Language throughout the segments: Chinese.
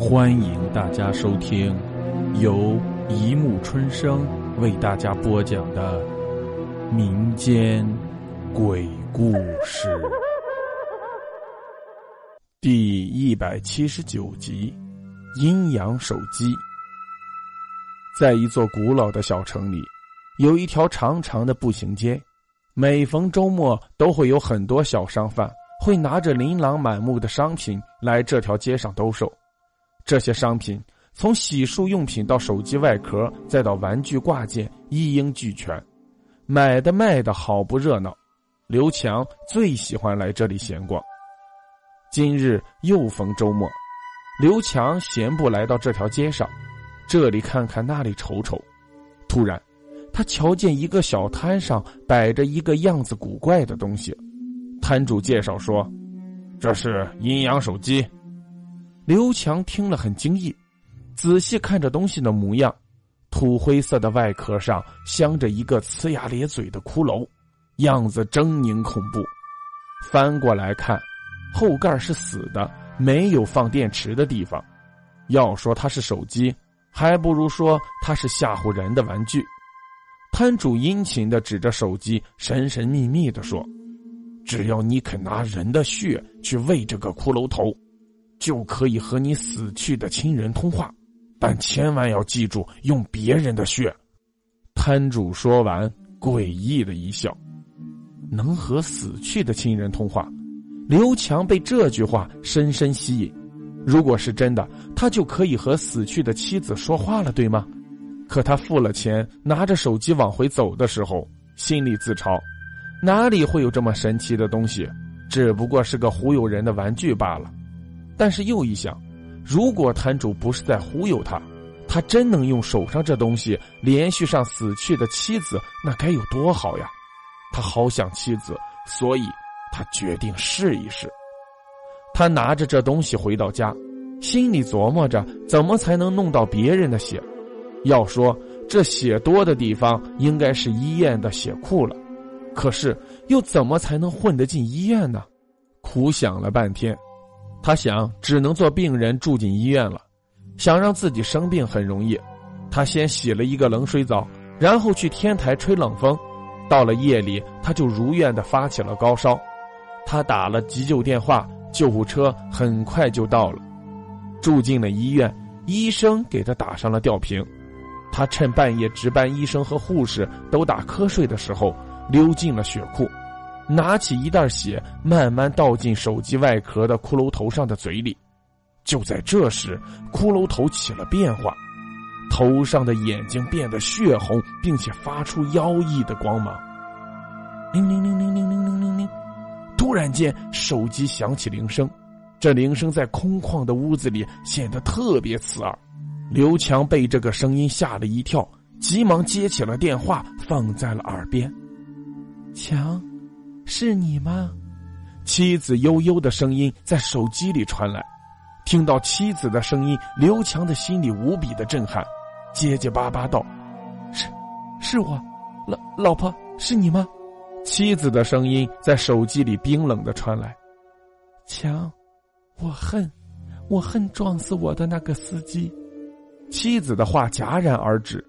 欢迎大家收听由一木春生为大家播讲的民间鬼故事第一百七十九集《阴阳手机》。在一座古老的小城里，有一条长长的步行街，每逢周末都会有很多小商贩会拿着琳琅满目的商品来这条街上兜售。这些商品从洗漱用品到手机外壳，再到玩具挂件，一应俱全，买的卖的好不热闹。刘强最喜欢来这里闲逛。今日又逢周末，刘强闲步来到这条街上，这里看看，那里瞅瞅。突然，他瞧见一个小摊上摆着一个样子古怪的东西。摊主介绍说：“这是阴阳手机。”刘强听了很惊异，仔细看着东西的模样，土灰色的外壳上镶着一个呲牙咧嘴的骷髅，样子狰狞恐怖。翻过来看，后盖是死的，没有放电池的地方。要说它是手机，还不如说它是吓唬人的玩具。摊主殷勤的指着手机，神神秘秘的说：“只要你肯拿人的血去喂这个骷髅头。”就可以和你死去的亲人通话，但千万要记住用别人的血。摊主说完，诡异的一笑。能和死去的亲人通话，刘强被这句话深深吸引。如果是真的，他就可以和死去的妻子说话了，对吗？可他付了钱，拿着手机往回走的时候，心里自嘲：哪里会有这么神奇的东西？只不过是个忽悠人的玩具罢了。但是又一想，如果摊主不是在忽悠他，他真能用手上这东西连续上死去的妻子，那该有多好呀！他好想妻子，所以他决定试一试。他拿着这东西回到家，心里琢磨着怎么才能弄到别人的血。要说这血多的地方，应该是医院的血库了。可是又怎么才能混得进医院呢？苦想了半天。他想，只能做病人住进医院了。想让自己生病很容易，他先洗了一个冷水澡，然后去天台吹冷风。到了夜里，他就如愿的发起了高烧。他打了急救电话，救护车很快就到了。住进了医院，医生给他打上了吊瓶。他趁半夜值班医生和护士都打瞌睡的时候，溜进了血库。拿起一袋血，慢慢倒进手机外壳的骷髅头上的嘴里。就在这时，骷髅头起了变化，头上的眼睛变得血红，并且发出妖异的光芒。铃铃铃铃铃铃铃铃铃！突然间，手机响起铃声，这铃声在空旷的屋子里显得特别刺耳。刘强被这个声音吓了一跳，急忙接起了电话，放在了耳边。强。是你吗？妻子悠悠的声音在手机里传来。听到妻子的声音，刘强的心里无比的震撼，结结巴巴道：“是，是我，老老婆，是你吗？”妻子的声音在手机里冰冷的传来：“强，我恨，我恨撞死我的那个司机。”妻子的话戛然而止，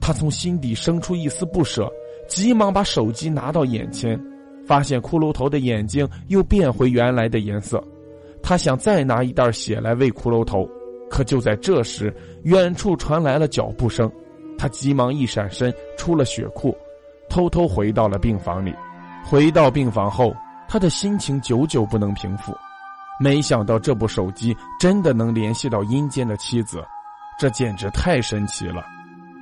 他从心底生出一丝不舍，急忙把手机拿到眼前。发现骷髅头的眼睛又变回原来的颜色，他想再拿一袋血来喂骷髅头，可就在这时，远处传来了脚步声，他急忙一闪身出了血库，偷偷回到了病房里。回到病房后，他的心情久久不能平复，没想到这部手机真的能联系到阴间的妻子，这简直太神奇了。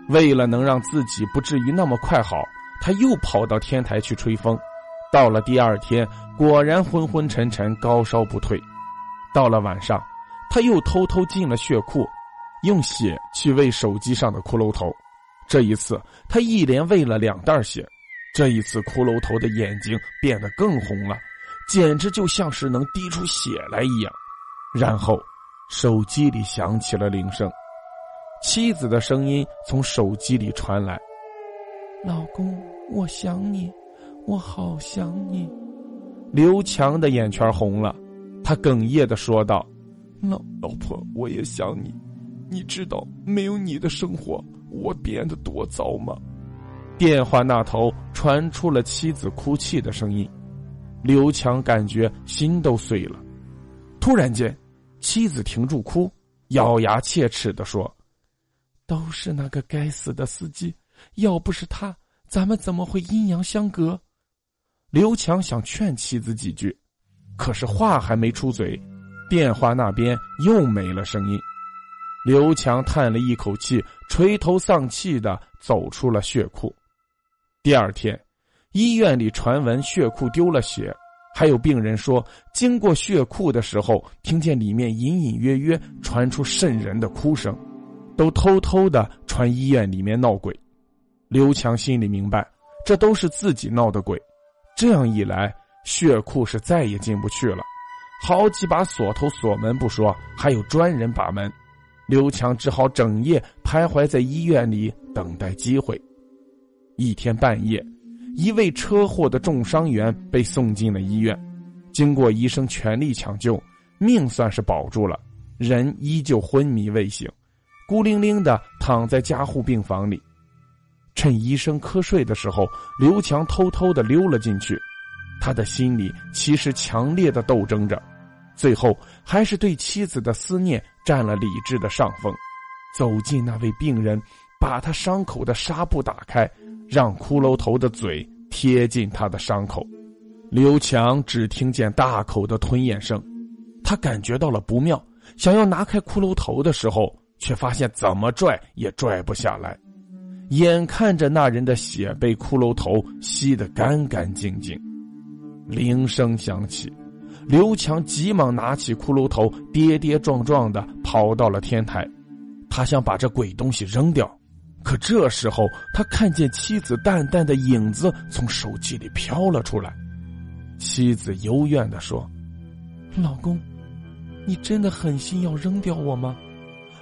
为了能让自己不至于那么快好，他又跑到天台去吹风。到了第二天，果然昏昏沉沉，高烧不退。到了晚上，他又偷偷进了血库，用血去喂手机上的骷髅头。这一次，他一连喂了两袋血。这一次，骷髅头的眼睛变得更红了，简直就像是能滴出血来一样。然后，手机里响起了铃声，妻子的声音从手机里传来：“老公，我想你。”我好想你，刘强的眼圈红了，他哽咽的说道：“老老婆，我也想你。你知道没有你的生活，我变得多糟吗？电话那头传出了妻子哭泣的声音，刘强感觉心都碎了。突然间，妻子停住哭，咬牙切齿的说：“都是那个该死的司机，要不是他，咱们怎么会阴阳相隔？”刘强想劝妻子几句，可是话还没出嘴，电话那边又没了声音。刘强叹了一口气，垂头丧气的走出了血库。第二天，医院里传闻血库丢了血，还有病人说，经过血库的时候，听见里面隐隐约约传出瘆人的哭声，都偷偷的传医院里面闹鬼。刘强心里明白，这都是自己闹的鬼。这样一来，血库是再也进不去了，好几把锁头锁门不说，还有专人把门。刘强只好整夜徘徊在医院里等待机会。一天半夜，一位车祸的重伤员被送进了医院，经过医生全力抢救，命算是保住了，人依旧昏迷未醒，孤零零的躺在加护病房里。趁医生瞌睡的时候，刘强偷偷的溜了进去，他的心里其实强烈的斗争着。最后，还是对妻子的思念占了理智的上风。走进那位病人，把他伤口的纱布打开，让骷髅头的嘴贴近他的伤口。刘强只听见大口的吞咽声，他感觉到了不妙，想要拿开骷髅头的时候，却发现怎么拽也拽不下来。眼看着那人的血被骷髅头吸得干干净净，铃声响起。刘强急忙拿起骷髅头，跌跌撞撞的跑到了天台。他想把这鬼东西扔掉，可这时候他看见妻子淡淡的影子从手机里飘了出来。妻子幽怨的说：“老公，你真的狠心要扔掉我吗？”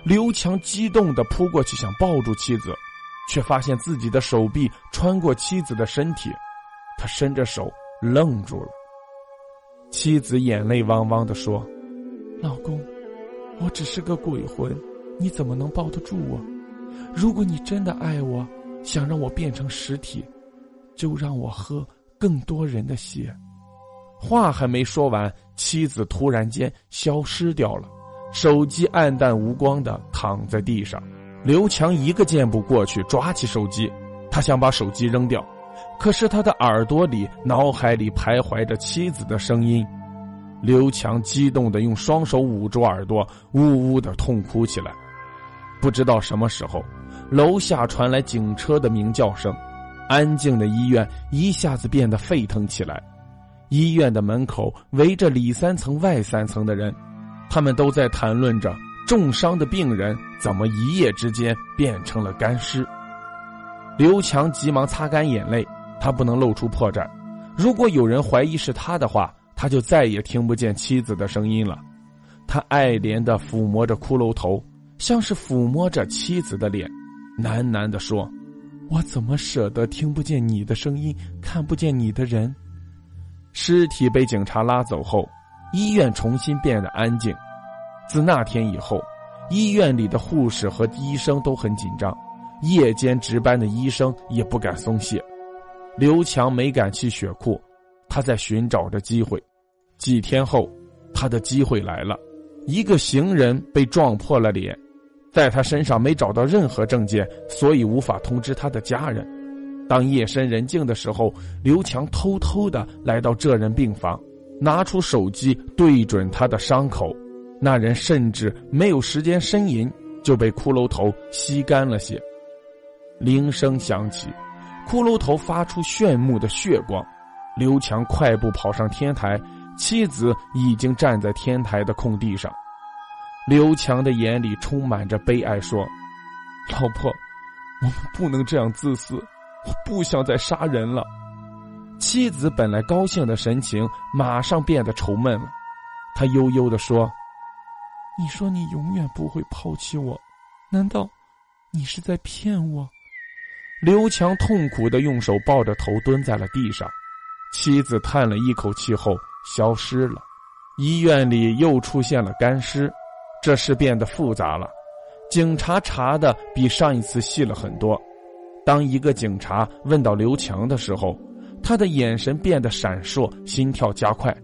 刘强激动的扑过去想抱住妻子，却发现自己的手臂穿过妻子的身体，他伸着手愣住了。妻子眼泪汪汪的说：“老公，我只是个鬼魂，你怎么能抱得住我？如果你真的爱我，想让我变成实体，就让我喝更多人的血。”话还没说完，妻子突然间消失掉了，手机暗淡无光的躺在地上。刘强一个箭步过去，抓起手机，他想把手机扔掉。可是他的耳朵里、脑海里徘徊着妻子的声音，刘强激动的用双手捂住耳朵，呜呜的痛哭起来。不知道什么时候，楼下传来警车的鸣叫声，安静的医院一下子变得沸腾起来。医院的门口围着里三层外三层的人，他们都在谈论着重伤的病人怎么一夜之间变成了干尸。刘强急忙擦干眼泪，他不能露出破绽。如果有人怀疑是他的话，他就再也听不见妻子的声音了。他爱怜的抚摸着骷髅头，像是抚摸着妻子的脸，喃喃的说：“我怎么舍得听不见你的声音，看不见你的人？”尸体被警察拉走后，医院重新变得安静。自那天以后，医院里的护士和医生都很紧张。夜间值班的医生也不敢松懈，刘强没敢去血库，他在寻找着机会。几天后，他的机会来了，一个行人被撞破了脸，在他身上没找到任何证件，所以无法通知他的家人。当夜深人静的时候，刘强偷偷的来到这人病房，拿出手机对准他的伤口，那人甚至没有时间呻吟，就被骷髅头吸干了血。铃声响起，骷髅头发出炫目的血光。刘强快步跑上天台，妻子已经站在天台的空地上。刘强的眼里充满着悲哀，说：“老婆，我们不能这样自私，我不想再杀人了。”妻子本来高兴的神情马上变得愁闷了，他悠悠的说：“你说你永远不会抛弃我，难道你是在骗我？”刘强痛苦的用手抱着头蹲在了地上，妻子叹了一口气后消失了。医院里又出现了干尸，这事变得复杂了。警察查的比上一次细了很多。当一个警察问到刘强的时候，他的眼神变得闪烁，心跳加快，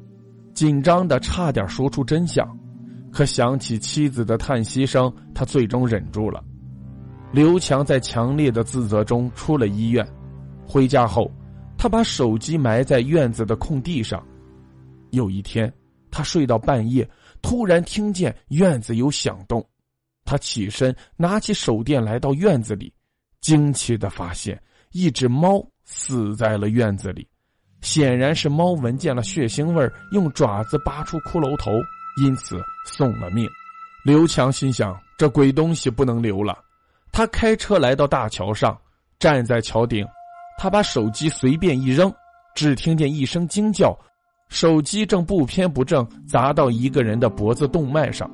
紧张的差点说出真相。可想起妻子的叹息声，他最终忍住了。刘强在强烈的自责中出了医院，回家后，他把手机埋在院子的空地上。有一天，他睡到半夜，突然听见院子有响动。他起身，拿起手电来到院子里，惊奇的发现一只猫死在了院子里，显然是猫闻见了血腥味用爪子扒出骷髅头，因此送了命。刘强心想：这鬼东西不能留了。他开车来到大桥上，站在桥顶，他把手机随便一扔，只听见一声惊叫，手机正不偏不正砸到一个人的脖子动脉上。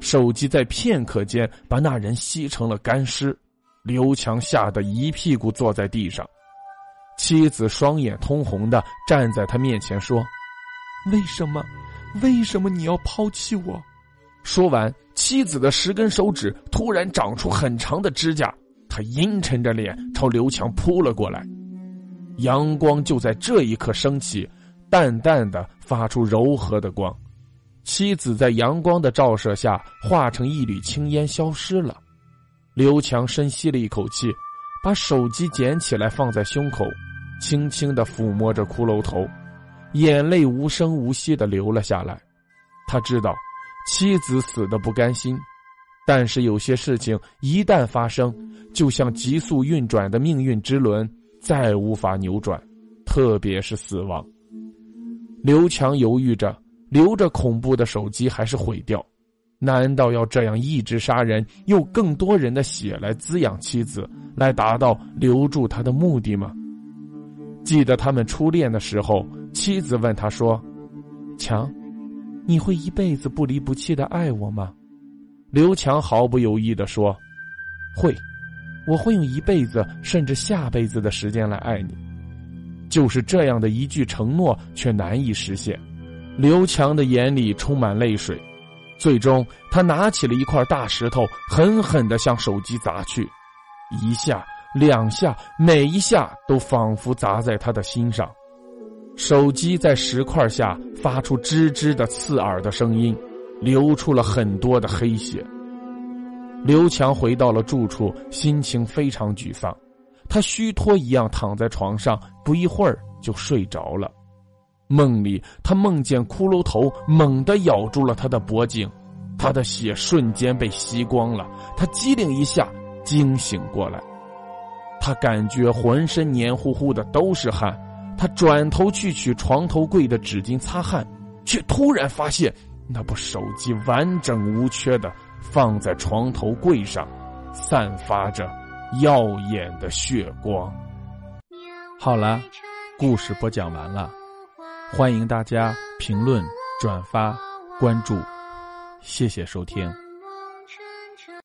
手机在片刻间把那人吸成了干尸，刘强吓得一屁股坐在地上，妻子双眼通红的站在他面前说：“为什么？为什么你要抛弃我？”说完，妻子的十根手指突然长出很长的指甲，他阴沉着脸朝刘强扑了过来，阳光就在这一刻升起，淡淡的发出柔和的光。妻子在阳光的照射下化成一缕青烟消失了。刘强深吸了一口气，把手机捡起来放在胸口，轻轻的抚摸着骷髅头，眼泪无声无息的流了下来。他知道妻子死的不甘心，但是有些事情一旦发生，就像急速运转的命运之轮，再无法扭转，特别是死亡。刘强犹豫着。留着恐怖的手机还是毁掉？难道要这样一直杀人，用更多人的血来滋养妻子，来达到留住他的目的吗？记得他们初恋的时候，妻子问他说：“强，你会一辈子不离不弃的爱我吗？”刘强毫不犹豫的说：“会，我会用一辈子甚至下辈子的时间来爱你。”就是这样的一句承诺，却难以实现。刘强的眼里充满泪水，最终他拿起了一块大石头，狠狠的向手机砸去，一下、两下，每一下都仿佛砸在他的心上。手机在石块下发出吱吱的刺耳的声音，流出了很多的黑血。刘强回到了住处，心情非常沮丧，他虚脱一样躺在床上，不一会儿就睡着了。梦里，他梦见骷髅头猛地咬住了他的脖颈，他的血瞬间被吸光了。他机灵一下惊醒过来，他感觉浑身黏糊糊的都是汗。他转头去取床头柜的纸巾擦汗，却突然发现那部手机完整无缺的放在床头柜上，散发着耀眼的血光。好了，故事播讲完了。欢迎大家评论、转发、关注，谢谢收听。